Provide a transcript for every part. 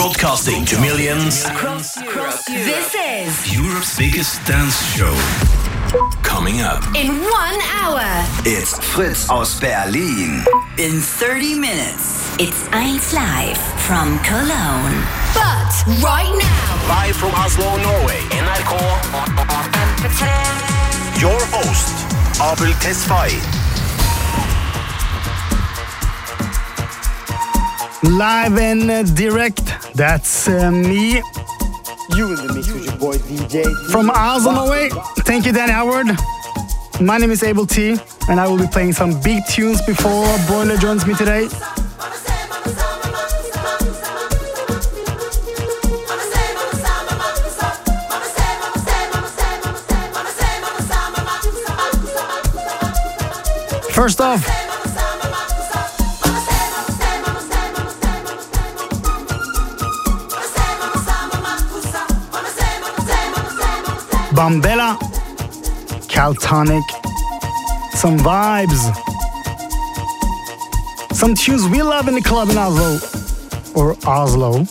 Broadcasting to millions across Europe. This is Europe's biggest dance show. Coming up in one hour. It's Fritz aus Berlin. In 30 minutes, it's 1 Live from Cologne. But right now, live from Oslo, Norway, NRK. Your host, Abel Tesfaye. Live and direct, that's uh, me. You in the mix with your boy DJ. From Oslo, Norway. Thank you, Danny Howard. My name is Abel T, and I will be playing some big tunes before Broiler joins me today. First off, Bombella, Caltonic, some vibes, some tunes we love in the club in Oslo or Oslo.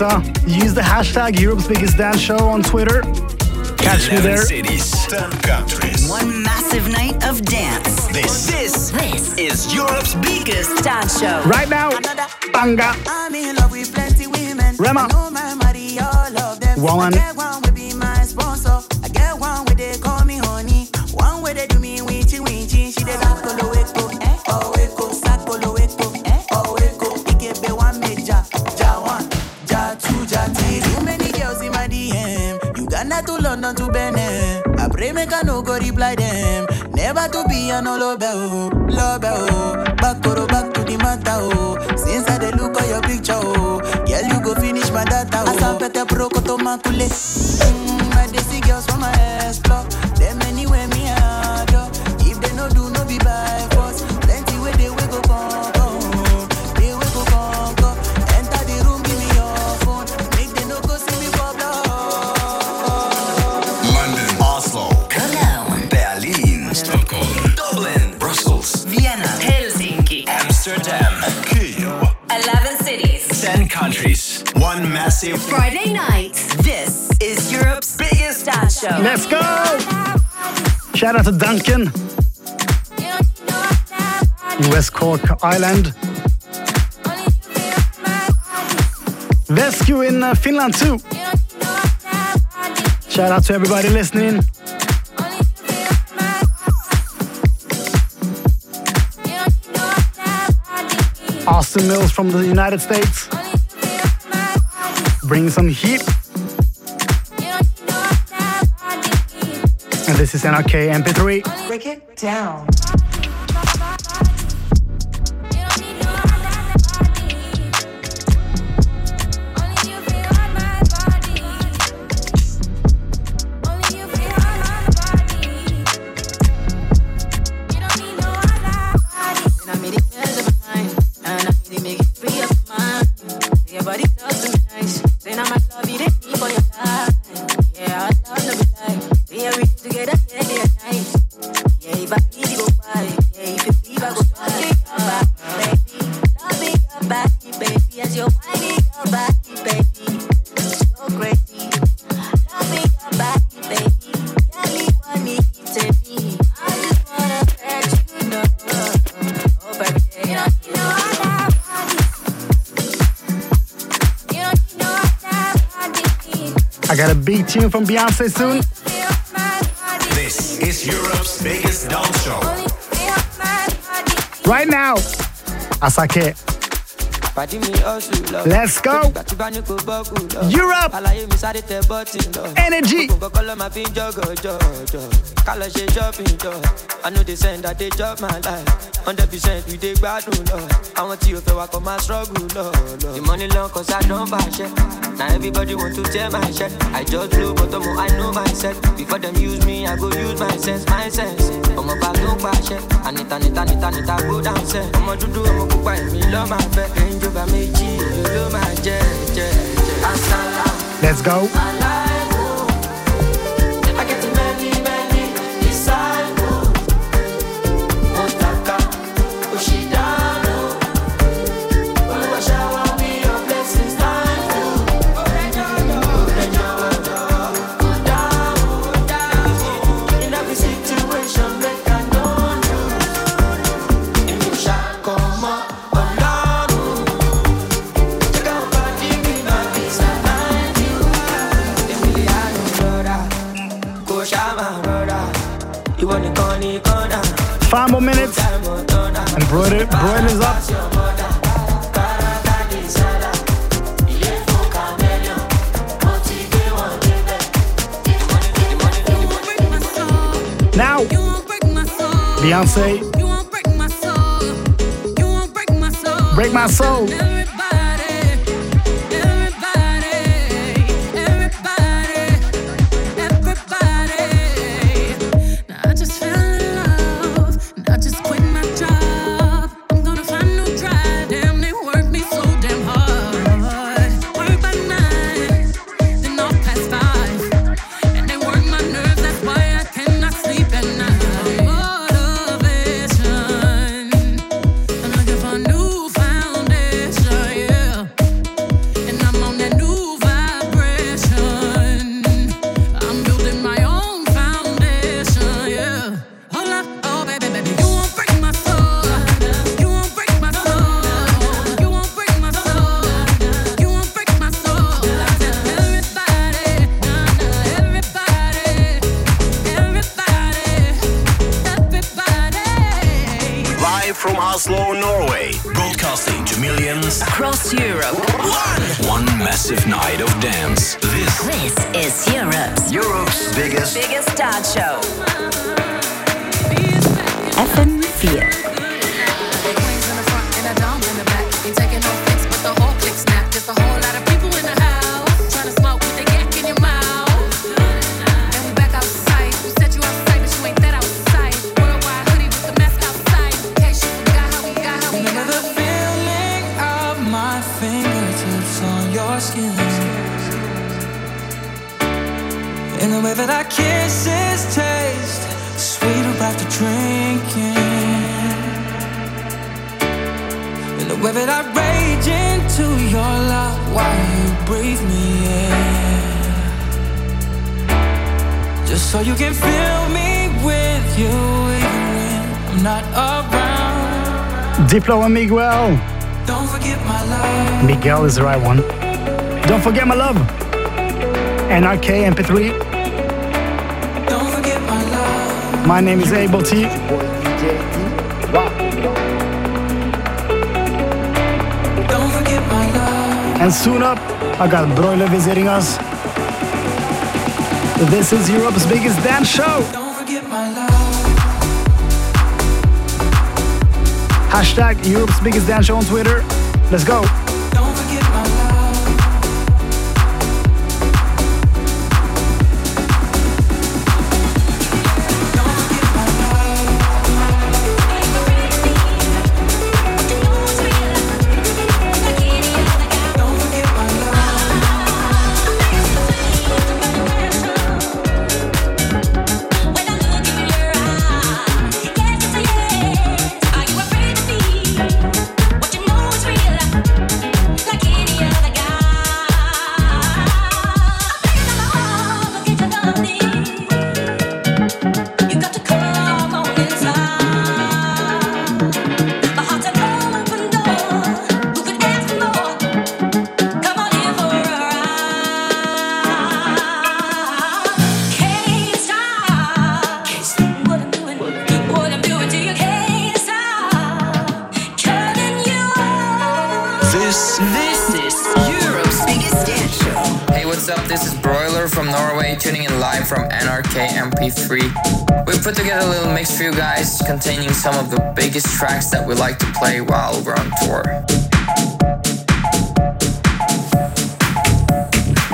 Mona Use the hashtag Europe's Biggest Dance Show on Twitter. Catch me there. cities, 10 countries. One massive night of dance. This, This, this is Europe's biggest Dance show. Right now, Banga. I'm in love with plenty women. Rema. I know my money, all them. Woman. Pray make I no go reply them. Never to be an olobe oh, lobe oh. Back to back to the matter oh. Since I dey look at your picture oh, girl you go finish my data oh. Asapete pro koto makule. Massive Friday nights. This is Europe's biggest Dance show. Let's go! Shout out to Duncan, West Cork Island. Vesku in uh, Finland too. Shout out to everybody listening. Austin Mills from the United States. Bring some heat. And this is NRK MP3. Break it down. Tune from Beyonce soon. This is Europe's biggest dance show. Right now, Asake. Let's go. Europe. Energy. I know they send that they job my life. 100% we dey gbadun lọ. Àwọn tí o fẹ́ wa kọ́ máa struggle lọ. The money long cause I don bàṣẹ. Na everybody want to tear my shirt. I just blow but I know myself. Before them use me, I go use my sense, my sense. Ọmọ bá tó pàṣẹ. Anita nita nita nita go down sẹ́. Ọmọ dúdú ọmọ pupa èmi lọ́ máa fẹ́. Range Rover méjì èlò ló máa jẹ́ jẹ́ jẹ́. Asala. Let's go. Europe. One! One massive night of dance. This, this is Europe's Europe's biggest biggest dance show. Diplo and Miguel. Don't forget my love. Miguel is the right one. Don't forget my love. NRK MP3. Don't forget my love. My name is Abel T. Don't forget my love. And soon up, I got Broiler visiting us. This is Europe's biggest dance show. Hashtag Europe's biggest dance show on Twitter. Let's go. Containing some of the biggest tracks that we like to play while we're on tour.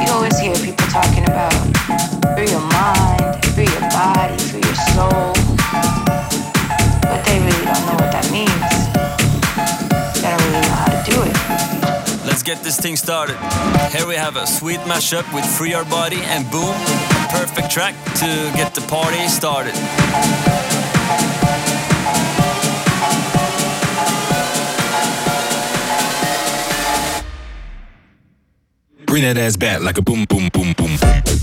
You always hear people talking about free your mind, free your body, free your soul. But they really don't know what that means. They don't really know how to do it. Let's get this thing started. Here we have a sweet mashup with Free Your Body and Boom, a perfect track to get the party started. Bring that ass back like a boom, boom, boom, boom.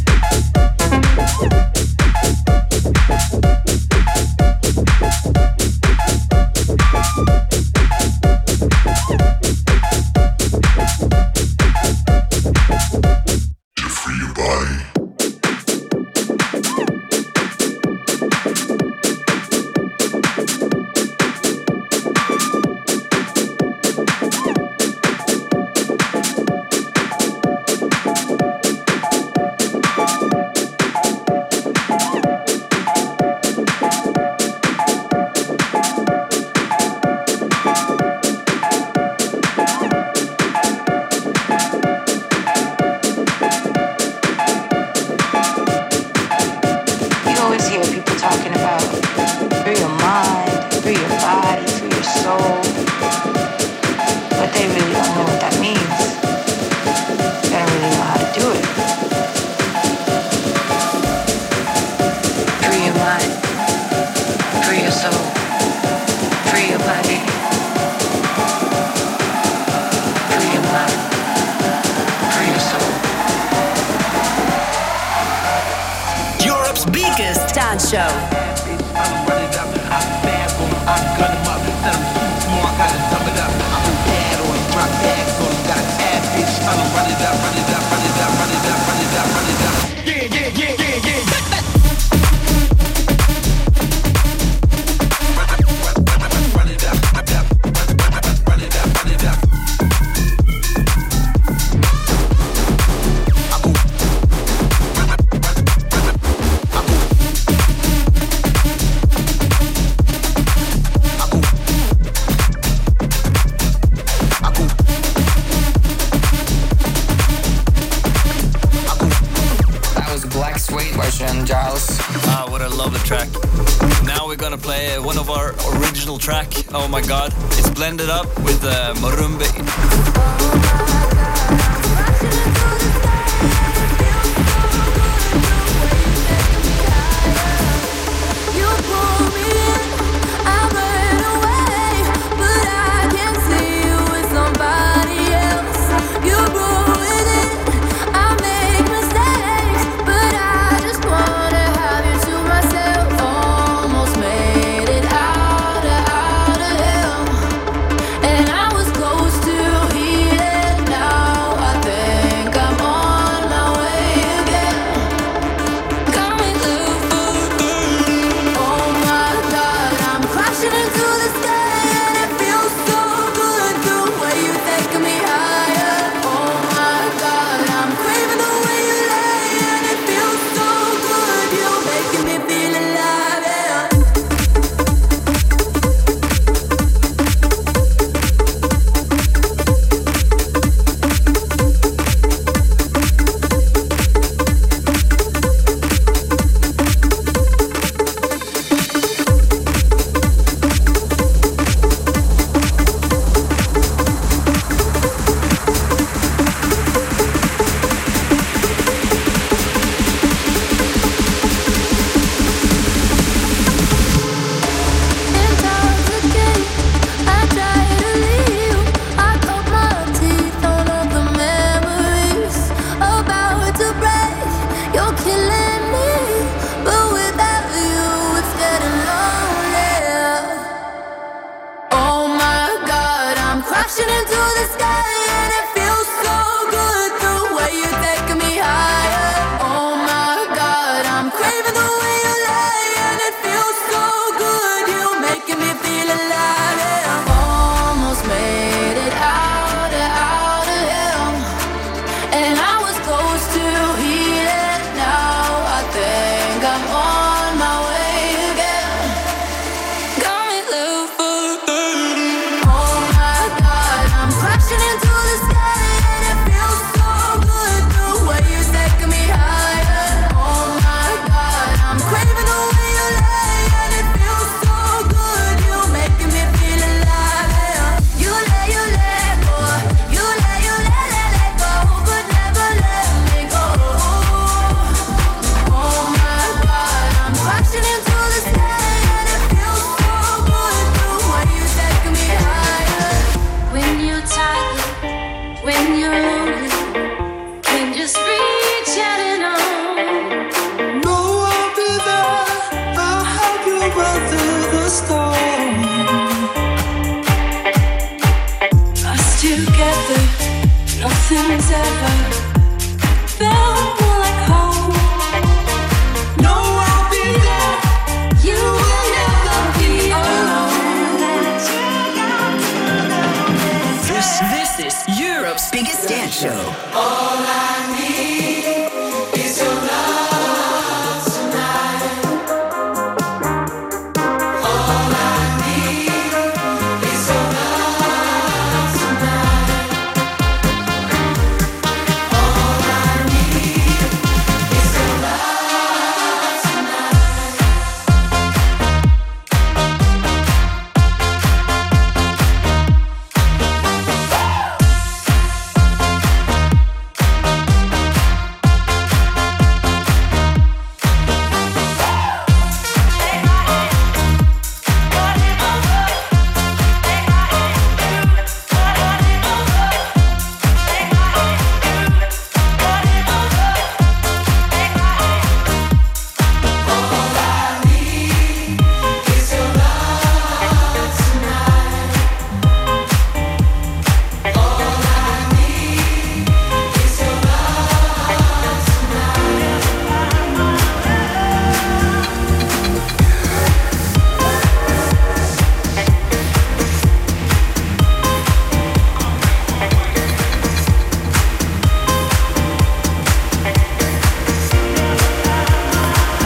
When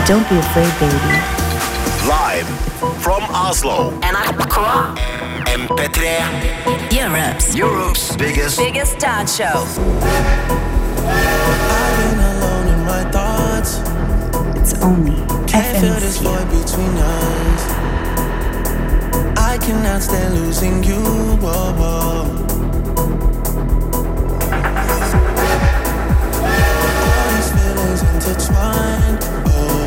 Don't be afraid, baby. Live from Oslo. MP3. Europe's Europe's biggest biggest dance show. I've been alone in my thoughts. It's only Can't feel this void between us. I cannot stand losing you. Whoa, whoa. All these feelings intertwined. Oh,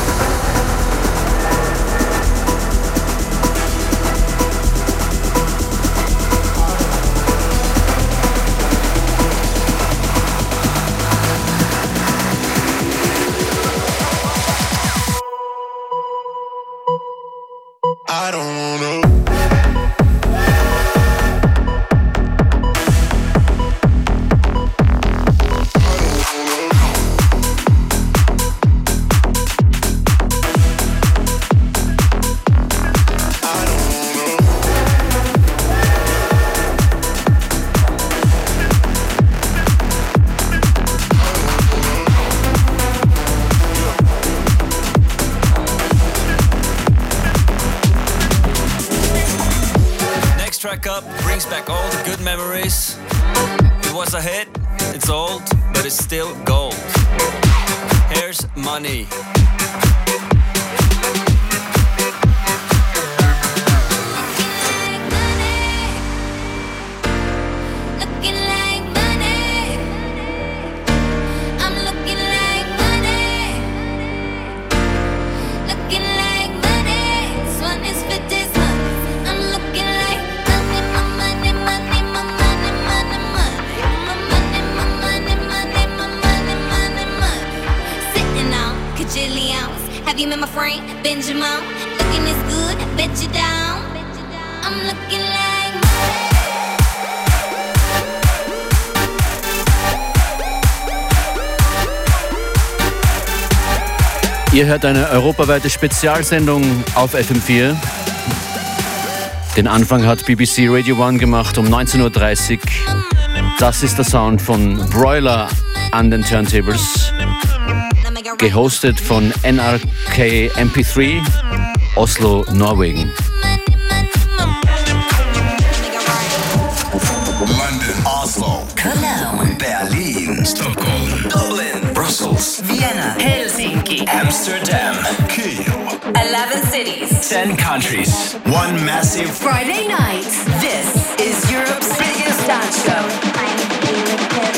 All the good memories. It was a hit, it's old, but it's still gold. Here's money. Benjamin? Looking as good, bet you down. I'm looking like. Ihr hört eine europaweite Spezialsendung auf FM4. Den Anfang hat BBC Radio 1 gemacht um 19.30 Uhr. Das ist der Sound von Broiler an den Turntables. Gehostet von NRK MP3, Oslo, Norwegen. London, Oslo, Cologne, Berlin, Stockholm. Dublin, Brussels, Vienna, Helsinki, Amsterdam, Kyiv. 11 cities. 10 countries. One massive Friday night. This is Europe's biggest dance show.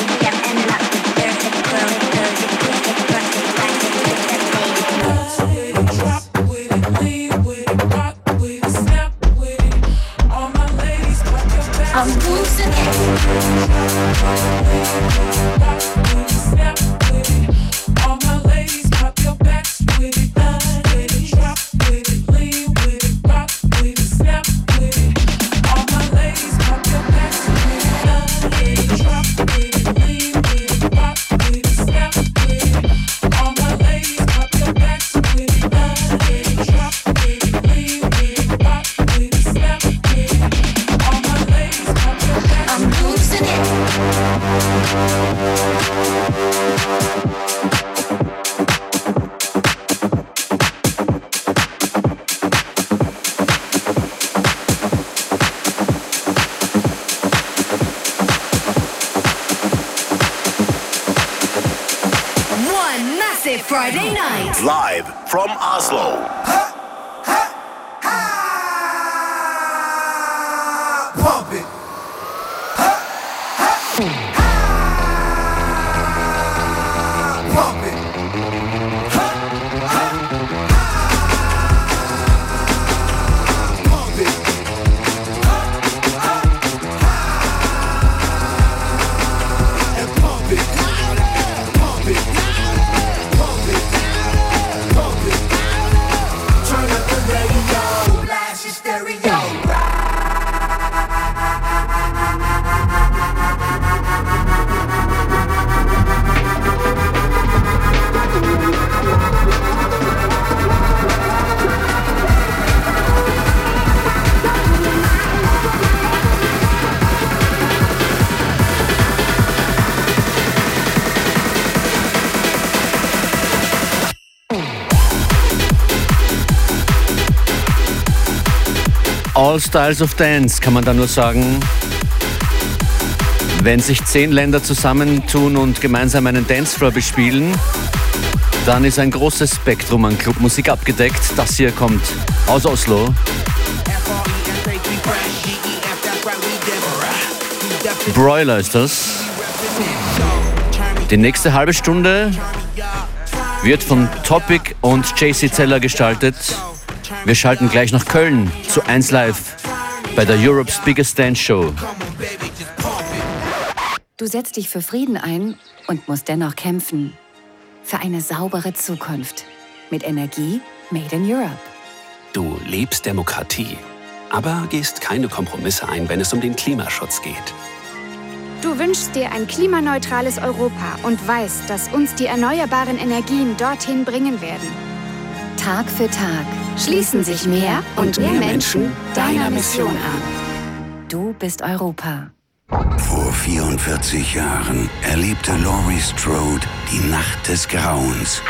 All Styles of Dance kann man da nur sagen. Wenn sich zehn Länder zusammentun und gemeinsam einen Dancefloor bespielen, dann ist ein großes Spektrum an Clubmusik abgedeckt. Das hier kommt aus Oslo. Broiler ist das. Die nächste halbe Stunde wird von Topic und JC Zeller gestaltet. Wir schalten gleich nach Köln zu 1 Live bei der Europe's Biggest Dance Show. Du setzt dich für Frieden ein und musst dennoch kämpfen. Für eine saubere Zukunft. Mit Energie made in Europe. Du lebst Demokratie, aber gehst keine Kompromisse ein, wenn es um den Klimaschutz geht. Du wünschst dir ein klimaneutrales Europa und weißt, dass uns die erneuerbaren Energien dorthin bringen werden. Tag für Tag schließen sich mehr und mehr Menschen deiner Mission an. Du bist Europa. Vor 44 Jahren erlebte Laurie Strode die Nacht des Grauens.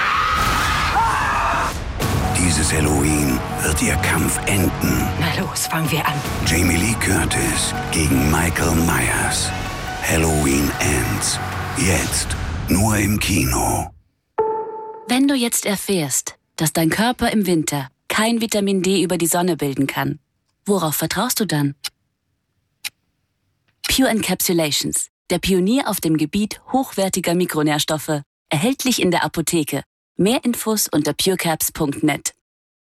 Dieses Halloween wird ihr Kampf enden. Na los, fangen wir an. Jamie Lee Curtis gegen Michael Myers. Halloween Ends. Jetzt nur im Kino. Wenn du jetzt erfährst, dass dein Körper im Winter kein Vitamin D über die Sonne bilden kann, worauf vertraust du dann? Pure Encapsulations, der Pionier auf dem Gebiet hochwertiger Mikronährstoffe, erhältlich in der Apotheke. Mehr Infos unter purecaps.net.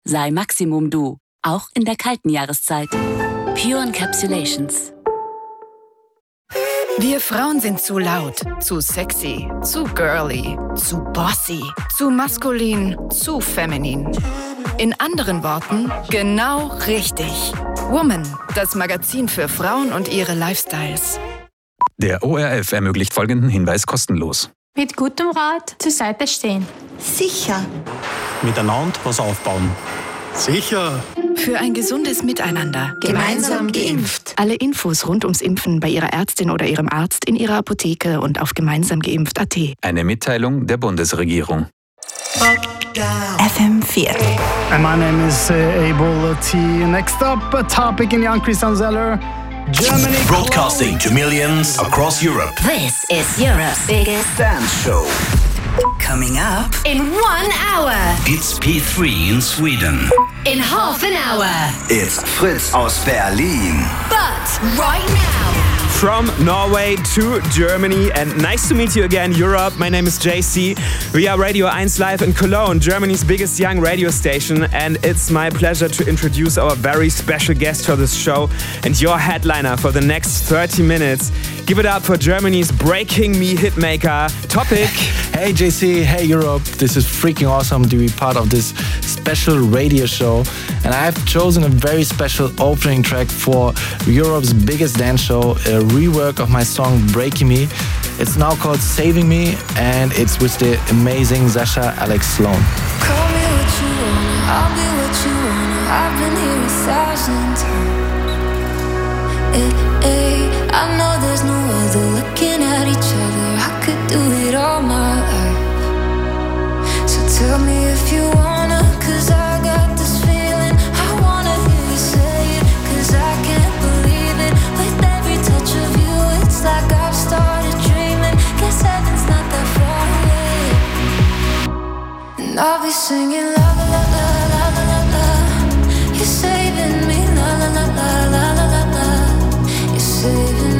Sei Maximum du, auch in der kalten Jahreszeit. Pure Encapsulations. Wir Frauen sind zu laut, zu sexy, zu girly, zu bossy, zu maskulin, zu feminin. In anderen Worten, genau richtig. Woman, das Magazin für Frauen und ihre Lifestyles. Der ORF ermöglicht folgenden Hinweis kostenlos. Mit gutem Rat zur Seite stehen. Sicher. Miteinander was aufbauen. Sicher. Für ein gesundes Miteinander. Gemeinsam geimpft. Alle Infos rund ums Impfen bei Ihrer Ärztin oder Ihrem Arzt in Ihrer Apotheke und auf gemeinsamgeimpft.at. Eine Mitteilung der Bundesregierung. FM4. And my name is uh, Abel T. Next up, a topic in Young Christian Zeller. Germany. Broadcasting to millions across Europe. This is Europe's biggest Dance show. Coming up In one hour. It's P3 in Sweden. In half an hour. It's Fritz aus Berlin. But right now. From Norway to Germany, and nice to meet you again, Europe. My name is JC. We are Radio 1 Live in Cologne, Germany's biggest young radio station, and it's my pleasure to introduce our very special guest for this show and your headliner for the next 30 minutes. Give it up for Germany's Breaking Me hitmaker, Topic. Hey JC, hey Europe. This is freaking awesome to be part of this special radio show. And I've chosen a very special opening track for Europe's biggest dance show, a rework of my song Breaking Me. It's now called Saving Me and it's with the amazing Sasha Alex Sloan. Call me what you want, I'll be what you want. I've been here a thousand times. Eh, eh, I know there's no other looking at each other. I could do it all my life. So tell me if you wanna, I'll be singing la la la la la la la. You're saving me, la la la la la la la. You're saving.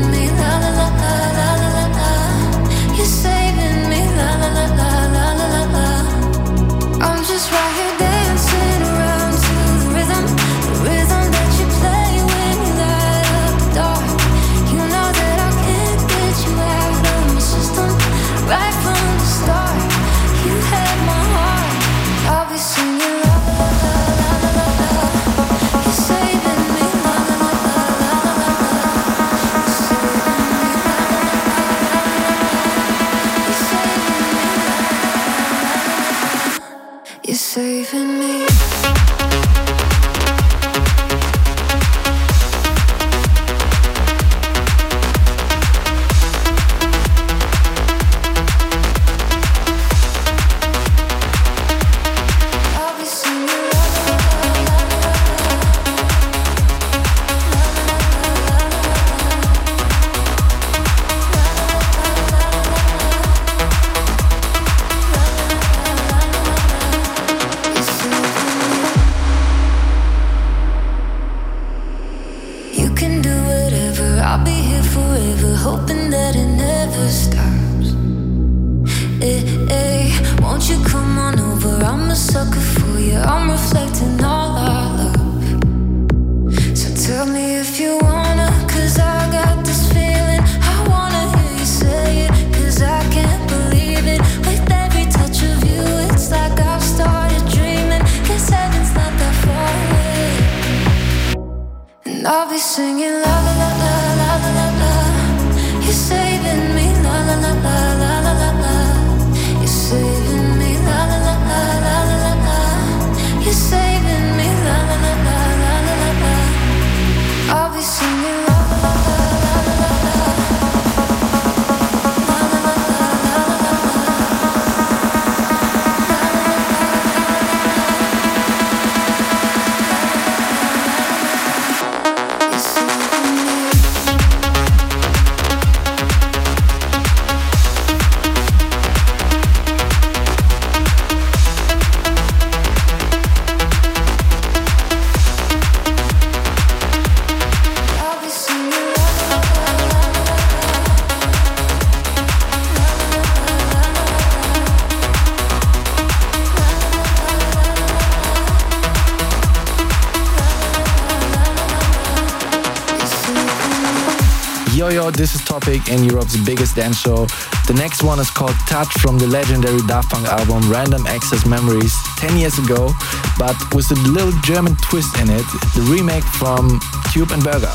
In Europe's biggest dance show. The next one is called Touch from the legendary Daft Punk album Random Access Memories 10 years ago, but with a little German twist in it, the remake from Cube and Burger.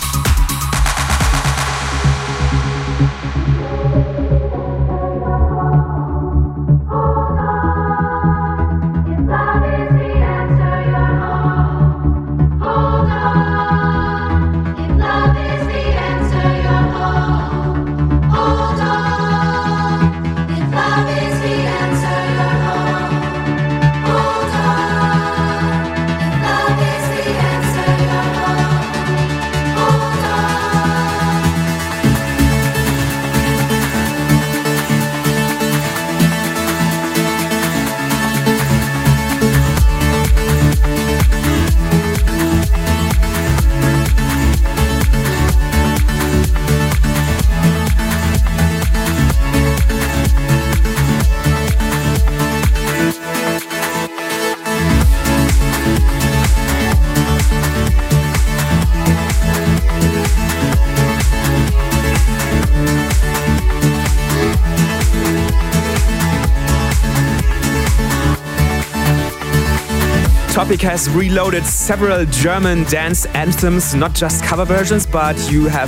Topic has reloaded several German dance anthems, not just cover versions, but you have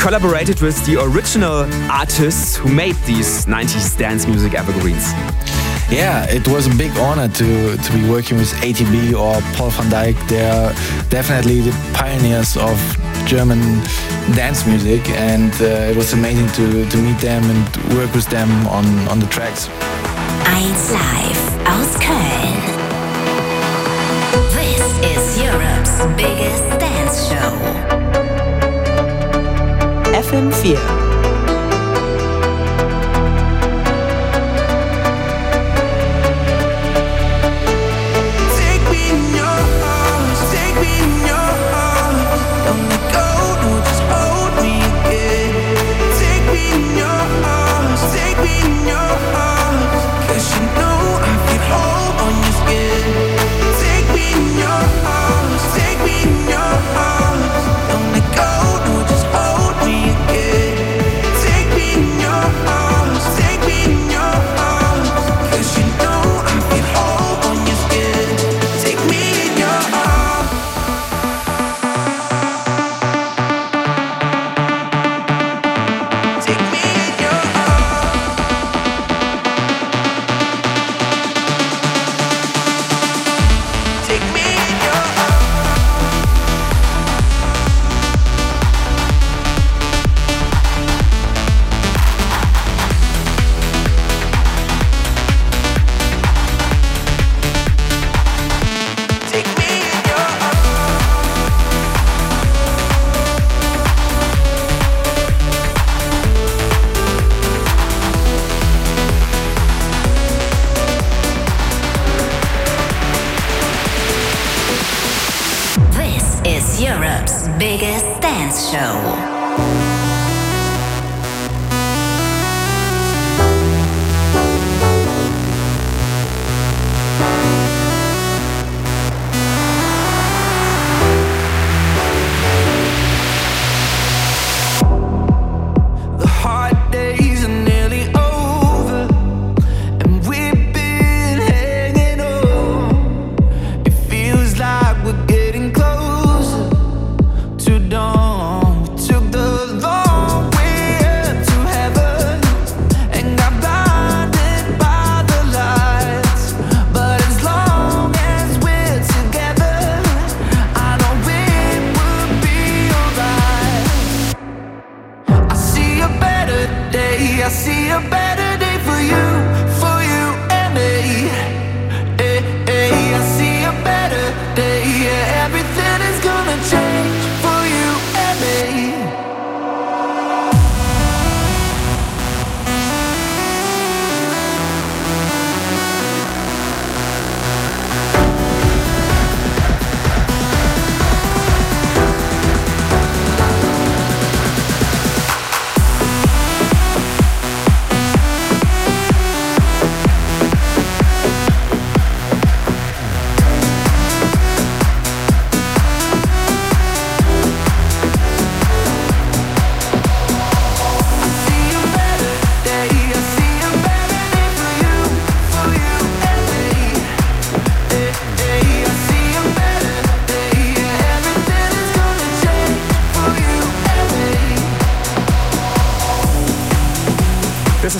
collaborated with the original artists who made these 90s dance music evergreens. Yeah, it was a big honor to, to be working with ATB or Paul van Dyk. They're definitely the pioneers of German dance music, and uh, it was amazing to, to meet them and work with them on, on the tracks. 1 Live aus Köln. FM4.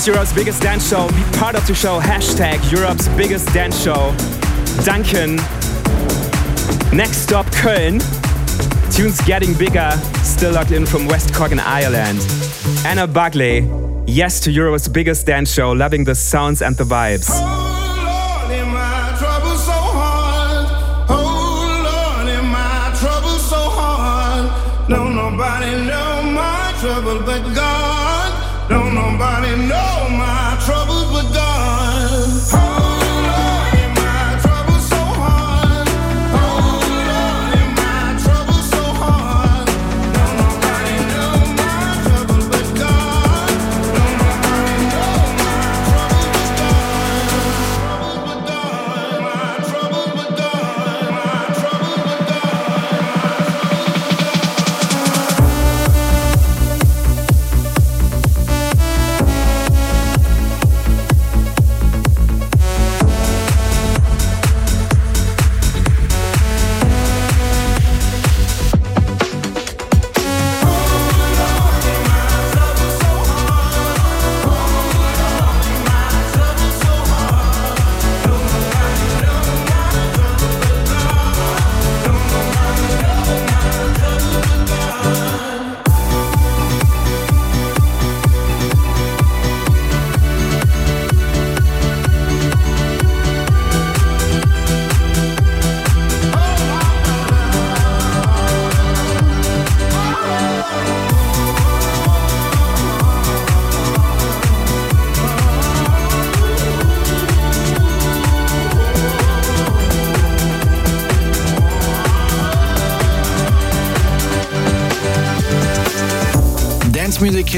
Europe's biggest dance show. Be part of the show. Hashtag Europe's biggest dance show. Duncan. Next stop, Köln. Tunes getting bigger. Still locked in from West Cork in Ireland. Anna Bugley. Yes to Europe's biggest dance show. Loving the sounds and the vibes.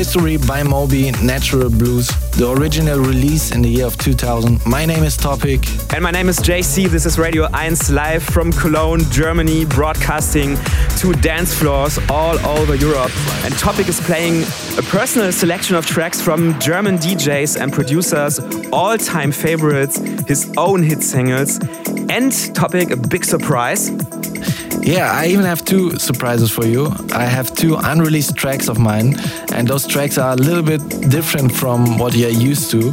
History by Moby, Natural Blues, the original release in the year of 2000. My name is Topic. And my name is JC. This is Radio 1 live from Cologne, Germany, broadcasting to dance floors all over Europe. And Topic is playing a personal selection of tracks from German DJs and producers, all time favorites, his own hit singles. And Topic, a big surprise. Yeah, I even have two surprises for you. I have two unreleased tracks of mine, and those tracks are a little bit different from what you're used to.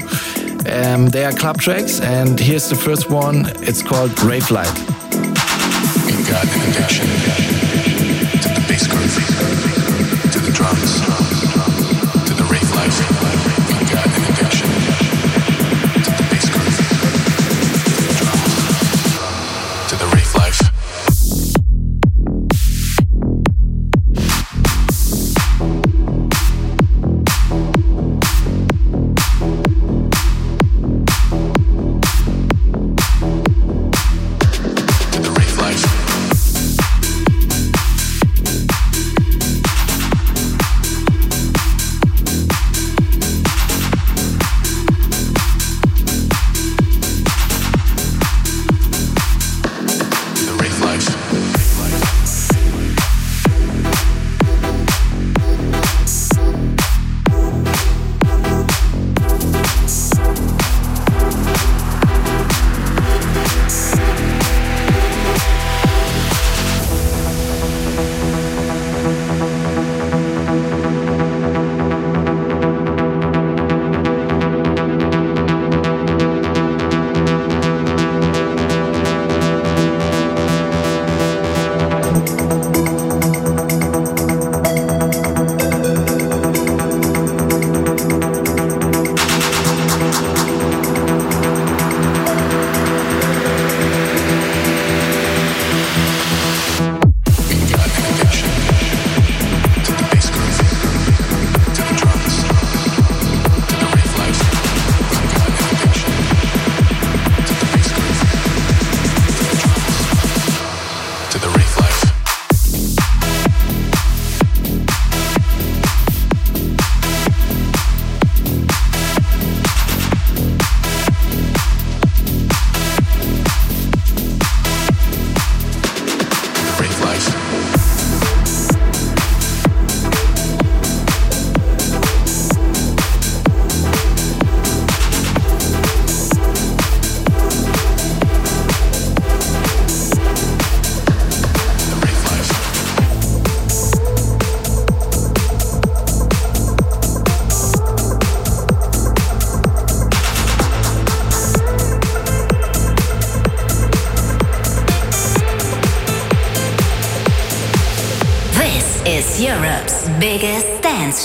Um, they are club tracks, and here's the first one. It's called Rave Light. An addiction to the bass groove, to the drums, to the rave life.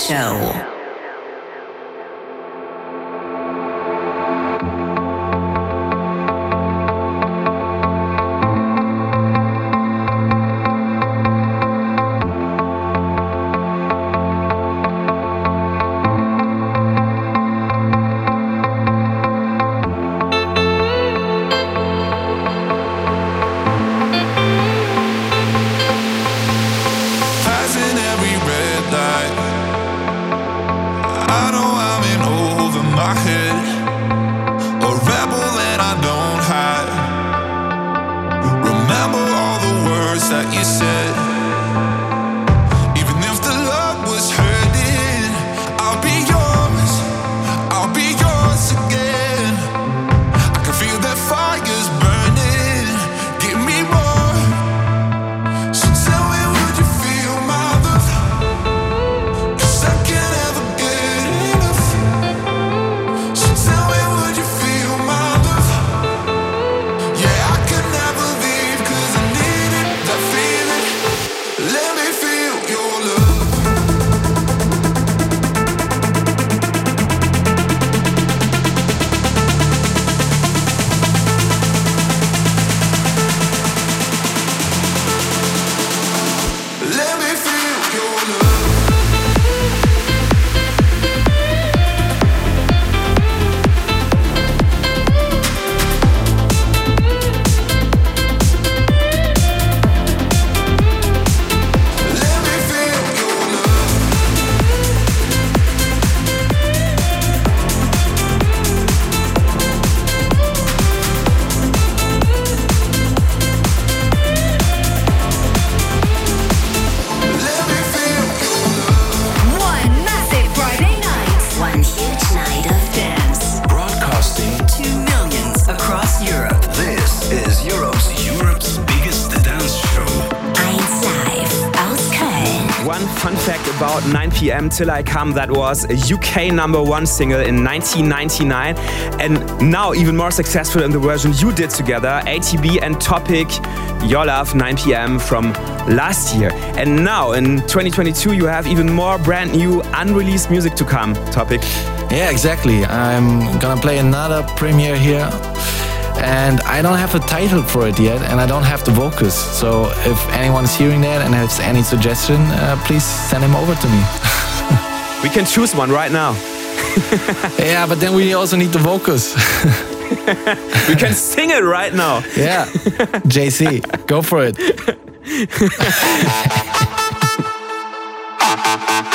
show. Until I Come, that was a UK number one single in 1999, and now even more successful in the version you did together, ATB and Topic, Your Love, 9 pm from last year. And now in 2022, you have even more brand new unreleased music to come, Topic. Yeah, exactly. I'm gonna play another premiere here and I don't have a title for it yet, and I don't have the vocals. So if anyone's hearing that and has any suggestion, uh, please send them over to me. We can choose one right now. yeah, but then we also need the vocals. we can sing it right now. Yeah. JC, go for it.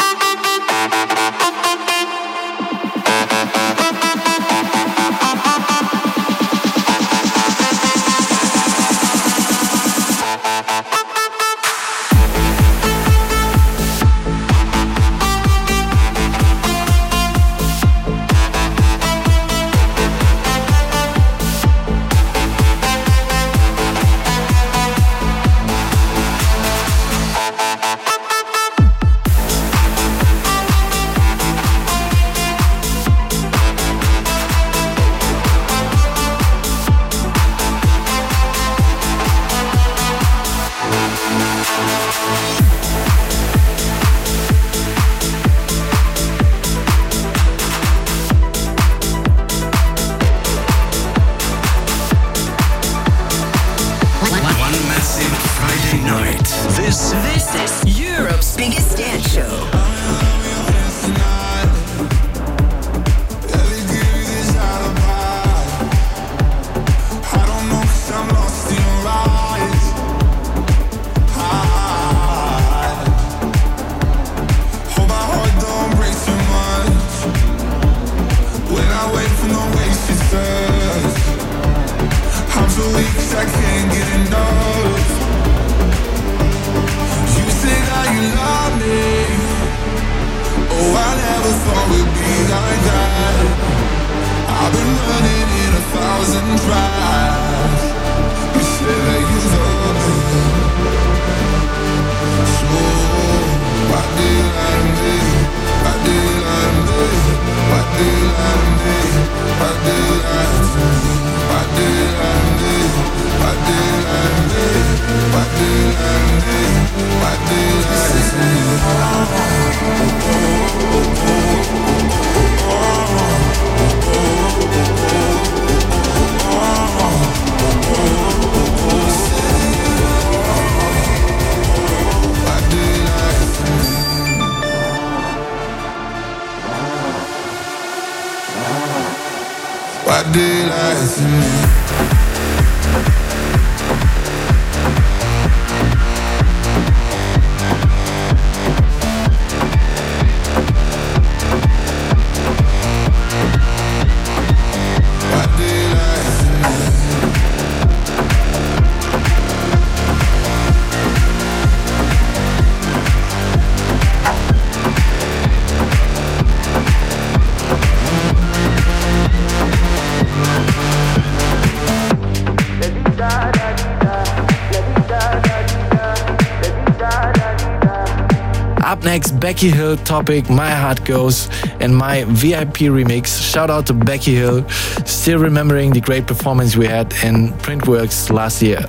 Becky Hill Topic My Heart Goes and my VIP remix. Shout out to Becky Hill, still remembering the great performance we had in Printworks last year.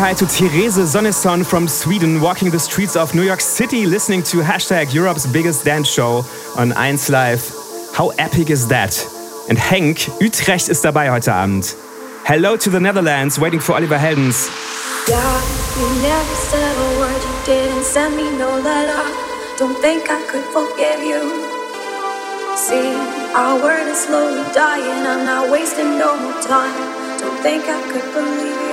Hi to Therese Sonneson from Sweden, walking the streets of New York City, listening to hashtag Europe's biggest dance show on 1 Live. How epic is that? And Henk, Utrecht ist dabei heute Abend. Hello to the Netherlands, waiting for Oliver Heldens. God, you never said a word, you didn't send me no letter. Don't think I could forgive you. See, our word is slowly dying, I'm not wasting no more time. Don't think I could believe you.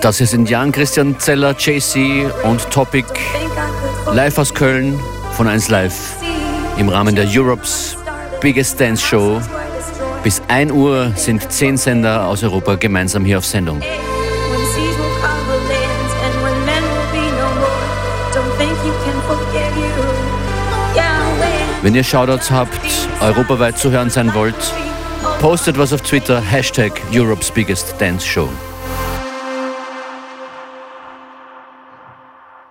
Das hier sind Jan Christian Zeller, JC und Topic live aus Köln von 1 Live im Rahmen der Europe's Biggest Dance Show. Bis 1 Uhr sind 10 Sender aus Europa gemeinsam hier auf Sendung. Wenn ihr Shoutouts habt, europaweit zu hören sein wollt, postet was auf Twitter, Hashtag Europe's Biggest Dance Show.